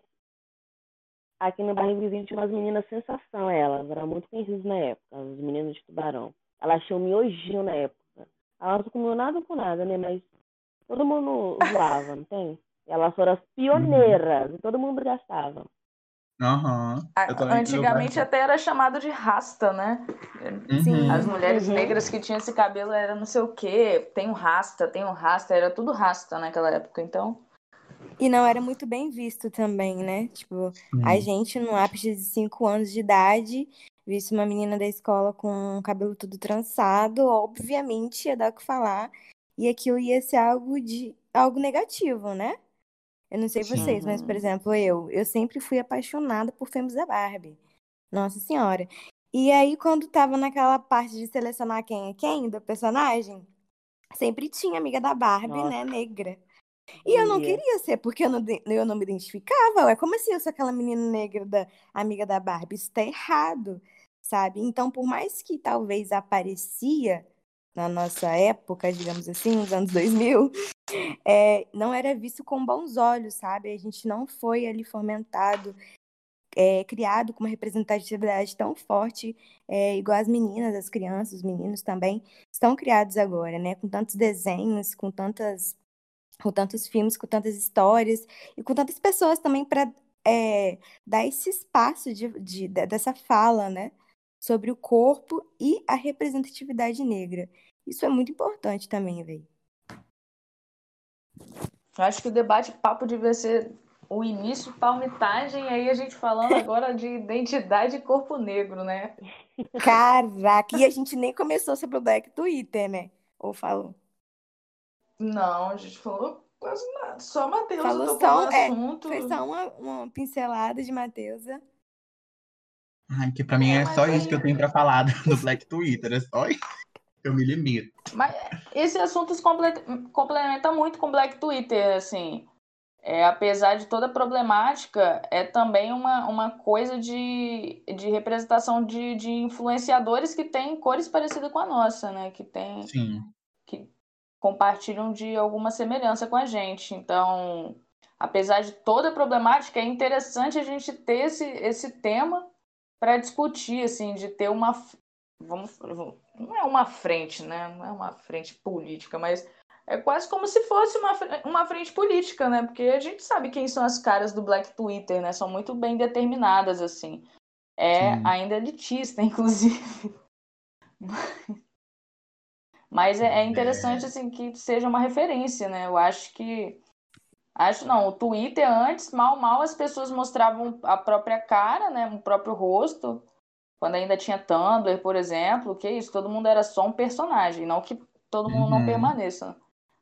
Aqui no bairro vizinho tinha umas meninas sensação, elas eram muito conhecidas na época, as meninas de tubarão. Elas tinham miojinho na época. Elas não comiam nada com nada, né? Mas todo mundo zoava, não tem? E elas foram as pioneiras, e todo mundo gastava. Também- Antigamente até era chamado de rasta, né? Uhum. As mulheres Uhum. negras que tinham esse cabelo era não sei o quê, tem um rasta, tem um rasta, era tudo rasta naquela época, então. E não era muito bem visto também, né? Tipo, a Sim. gente, no ápice de 5 anos de idade, visse uma menina da escola com o cabelo tudo trançado, obviamente ia dar o que falar e aquilo ia ser algo de algo negativo, né? Eu não sei vocês, mas, por exemplo, eu, eu sempre fui apaixonada por filmes da Barbie. Nossa Senhora. E aí, quando tava naquela parte de selecionar quem é quem do personagem, sempre tinha amiga da Barbie, né, Nossa. negra. E eu não Ia. queria ser, porque eu não, eu não me identificava. Ué, como assim eu sou aquela menina negra da amiga da Barbie? Isso tá errado, sabe? Então, por mais que talvez aparecia na nossa época, digamos assim, nos anos 2000, é, não era visto com bons olhos, sabe? A gente não foi ali fomentado, é, criado com uma representatividade tão forte, é, igual as meninas, as crianças, os meninos também estão criados agora, né? Com tantos desenhos, com tantas, com tantos filmes, com tantas histórias e com tantas pessoas também para dar esse espaço de, de- de- dessa fala, né? Sobre o corpo e a representatividade negra. Isso é muito importante também, velho. Eu acho que o debate papo devia ser o início, palmitagem, e aí a gente falando agora de identidade e corpo negro, né? Caraca, e a gente nem começou sobre o Black Twitter, né? Ou falou? Não, a gente falou quase nada. Só Matheus Falou só- no é, assunto. Foi só uma, uma pincelada de Matheusa. Ai, que pra mim É, é só aí- isso que eu tenho pra falar do Black Twitter. É só isso que eu me limito. Mas esse assunto se comple- complementa muito com o Black Twitter, assim. É, apesar de toda a problemática, é também uma, uma coisa de, de representação de, de influenciadores que têm cores parecidas com a nossa, né? Que tem, Sim. Compartilham de alguma semelhança com a gente. Então, apesar de toda a problemática, é interessante a gente ter esse, esse tema para discutir, assim, de ter uma. Vamos, não é uma frente, né? Não é uma frente política, mas é quase como se fosse uma, uma frente política, né? Porque a gente sabe quem são as caras do Black Twitter, né? São muito bem determinadas, assim. É Sim. ainda elitista, inclusive. Mas é, é interessante assim que seja uma referência, né? Eu acho que acho não, o Twitter antes mal mal as pessoas mostravam a própria cara, né, o próprio rosto. Quando ainda tinha Tumblr, por exemplo, que isso, todo mundo era só um personagem, não que todo mundo não Uhum. permaneça.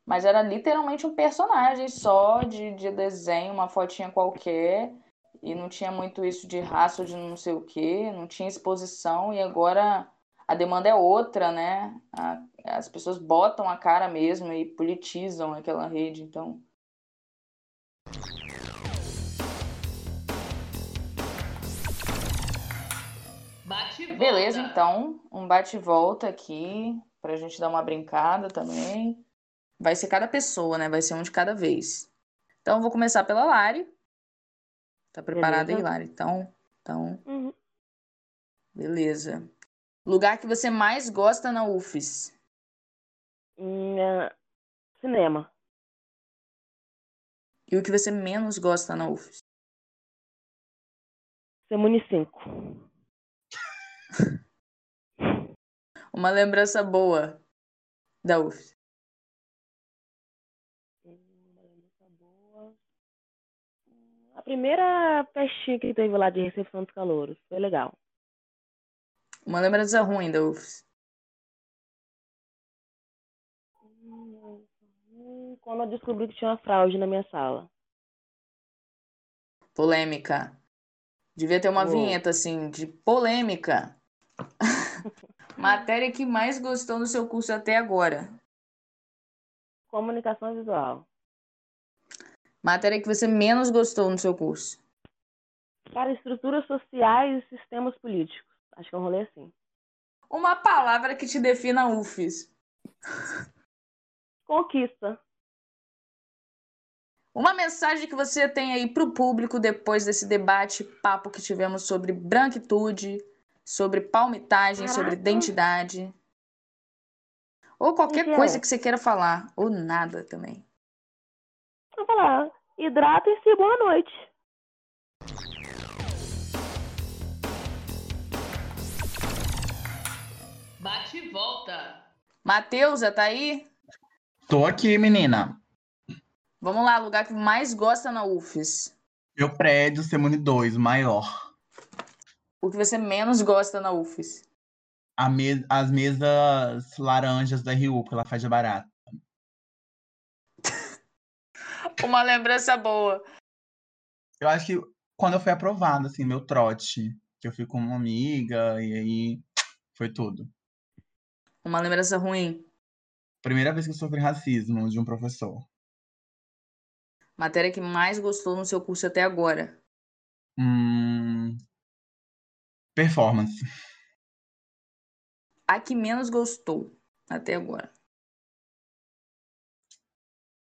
Mas era literalmente um personagem só de, de desenho, uma fotinha qualquer, e não tinha muito isso de raça de não sei o quê, não tinha exposição, e agora a demanda é outra, né? A- as pessoas botam a cara mesmo e politizam aquela rede, então. Bate e Beleza, volta. então, um bate e volta aqui, pra gente dar uma brincada também. Vai ser cada pessoa, né? Vai ser um de cada vez. Então, eu vou começar pela Lari. Tá preparada aí. Lari? Então, então, Uhum. beleza. Lugar que você mais gosta na UFES? Cinema. E o que você menos gosta na UFES? Semune 5. Uma lembrança boa da UFES. A primeira festinha que teve lá de recepção dos calouros. Foi legal. Uma lembrança ruim da UFES. Quando eu descobri que tinha uma fraude na minha sala. Polêmica. Devia ter uma Uou. vinheta assim de polêmica. Matéria que mais gostou no seu curso até agora. Comunicação visual. Matéria que você menos gostou no seu curso. Cara, estruturas sociais e sistemas políticos. Acho que é um rolê assim. Uma palavra que te defina UFES. Conquista. Uma mensagem que você tem aí para o público depois desse debate, papo que tivemos sobre branquitude, sobre palmitagem, sobre Caraca. identidade. Ou qualquer que é? coisa que você queira falar. Ou nada também. Vou falar. Hidratem-se e boa noite. Bate e volta. Mateusa, tá aí? Tô aqui, menina. Vamos lá, lugar que mais gosta na UFES. Meu prédio, Semune 2, maior. O que você menos gosta na UFES? A me- as mesas laranjas da RU, porque ela faz de barato. Uma lembrança boa. Eu acho que quando eu fui aprovada, assim, meu trote, que eu fui com uma amiga, e aí foi tudo. Uma lembrança ruim. Primeira vez que eu sofri racismo de um professor. Matéria que mais gostou no seu curso até agora. Hum... Performance. A que menos gostou até agora.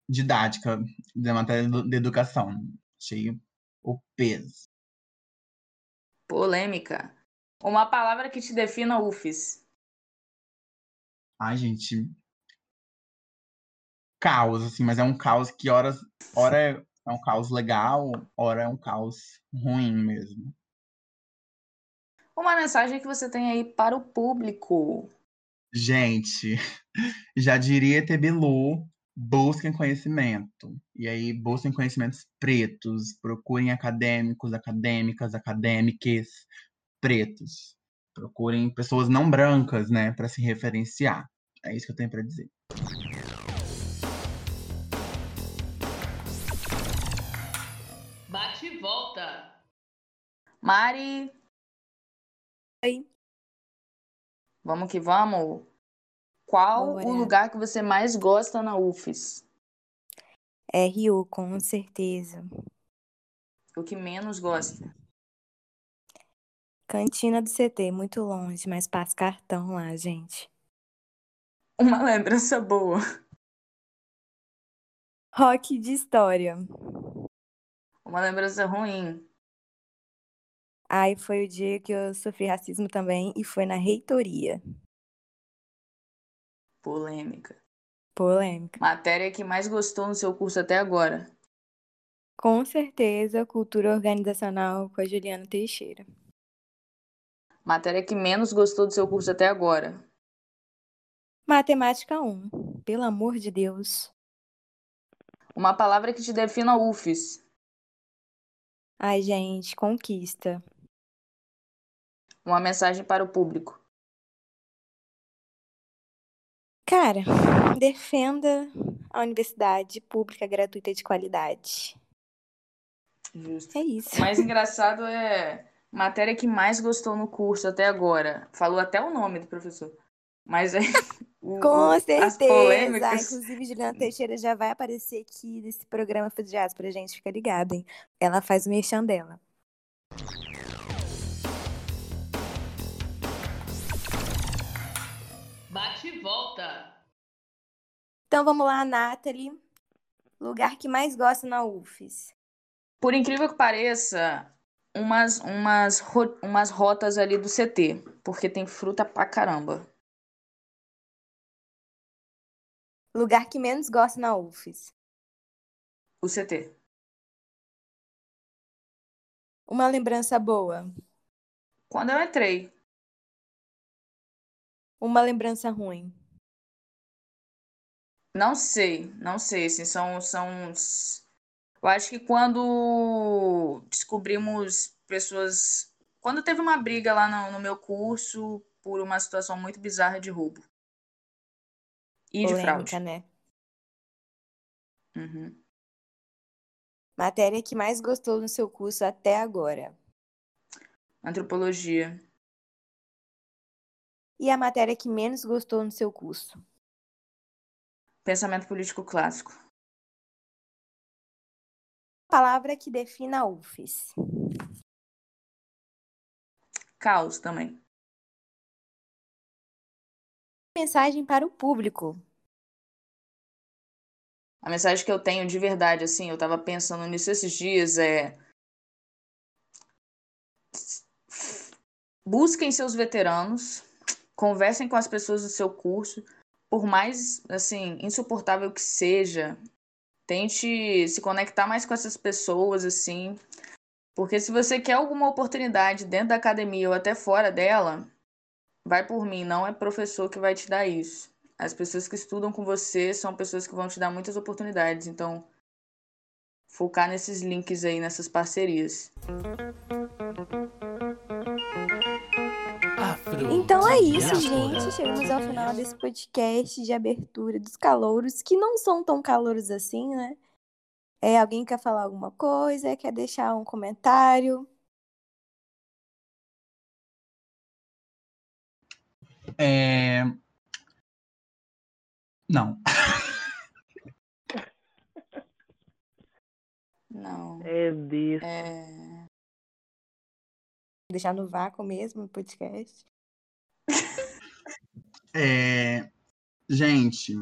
Didática, da matéria de educação. Achei o peso. Polêmica. Uma palavra que te defina UFES. Ai, gente. Caos, assim, mas é um caos que horas, hora é, é um caos legal, hora é um caos ruim mesmo. Uma mensagem que você tem aí para o público. Gente, já diria ET Bilu, busquem conhecimento. E aí, busquem conhecimentos pretos, procurem acadêmicos, acadêmicas, acadêmicas pretos. Procurem pessoas não brancas, né, para se referenciar. É isso que eu tenho para dizer. Mari. Oi. Vamos que vamos. Qual Bora. o lugar que você mais gosta na UFES? RU, com certeza. O que menos gosta? Cantina do CT, muito longe, mas passa cartão lá, gente. Uma lembrança boa. Rock de história. Uma lembrança ruim. Aí foi o dia que eu sofri racismo também e foi na reitoria. Polêmica. Polêmica. Matéria que mais gostou no seu curso até agora? Com certeza, cultura organizacional com a Juliana Teixeira. Matéria que menos gostou do seu curso até agora? Matemática 1. Pelo amor de Deus. Uma palavra que te defina UFES? Ai, gente, conquista. Uma mensagem para o público? Cara, defenda a universidade pública gratuita de qualidade. Justo. É isso. O mais engraçado é matéria que mais gostou no curso até agora. Falou até o nome do professor. Mas é o- Com o- certeza. polêmicas. Inclusive, Juliana Teixeira já vai aparecer aqui nesse programa de diáspora, gente. Fica ligado, hein? Ela faz o merchan dela. Volta. Então vamos lá, Nathalie. Lugar que mais gosta na UFES. Por incrível que pareça, umas, umas, ro- umas rotas ali do CT, porque tem fruta pra caramba. Lugar que menos gosta na UFES. O CT. Uma lembrança boa. Quando eu entrei, Uma lembrança ruim. não sei, não sei, assim, são, são. uns- Eu acho que quando descobrimos pessoas. Quando teve uma briga lá no, no meu curso por uma situação muito bizarra de roubo. E de fraude. Polêmica, né? Uhum. Matéria que mais gostou no seu curso até agora. Antropologia. E a matéria que menos gostou no seu curso. Pensamento político clássico. Palavra que defina a UFES. Caos também. Mensagem para o público. A mensagem que eu tenho de verdade, assim, eu tava pensando nisso esses dias, é. Busquem seus veteranos, conversem com as pessoas do seu curso, por mais, assim, insuportável que seja, tente se conectar mais com essas pessoas, assim, porque se você quer alguma oportunidade dentro da academia ou até fora dela, vai por mim, não é professor que vai te dar isso. As pessoas que estudam com você são pessoas que vão te dar muitas oportunidades. Então, focar nesses links aí, nessas parcerias. Então é isso, Diáspora. gente. Chegamos ao final desse podcast de abertura dos calouros, que não são tão calouros assim, né? É, alguém quer falar alguma coisa? Quer deixar um comentário? É... Não. Não. É besta. É... Deixar no vácuo mesmo o podcast? É... Gente,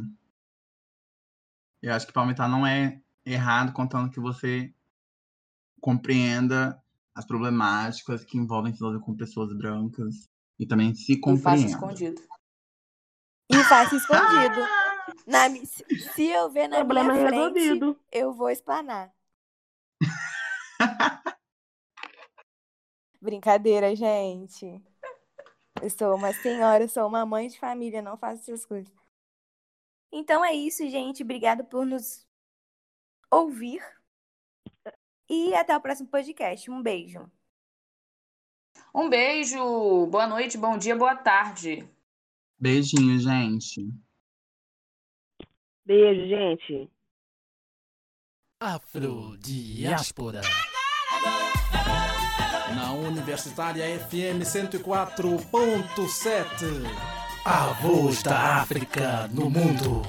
eu acho que palmitar não é errado, contando que você compreenda as problemáticas que envolvem se envolver com pessoas brancas e também se E faço compreenda. escondido. E faça escondido. Na se, eu ver na Problema minha frente, resolvido. eu vou explanar. Brincadeira, gente. Eu sou uma senhora, eu sou uma mãe de família, não faço essas coisas. Então é isso, gente. Obrigada por nos ouvir. E até o próximo podcast. Um beijo. Um beijo, boa noite, bom dia, boa tarde. Beijinho, gente. Beijo, gente. Afrodiáspora. Universitária FM 104.7. A voz da África no mundo.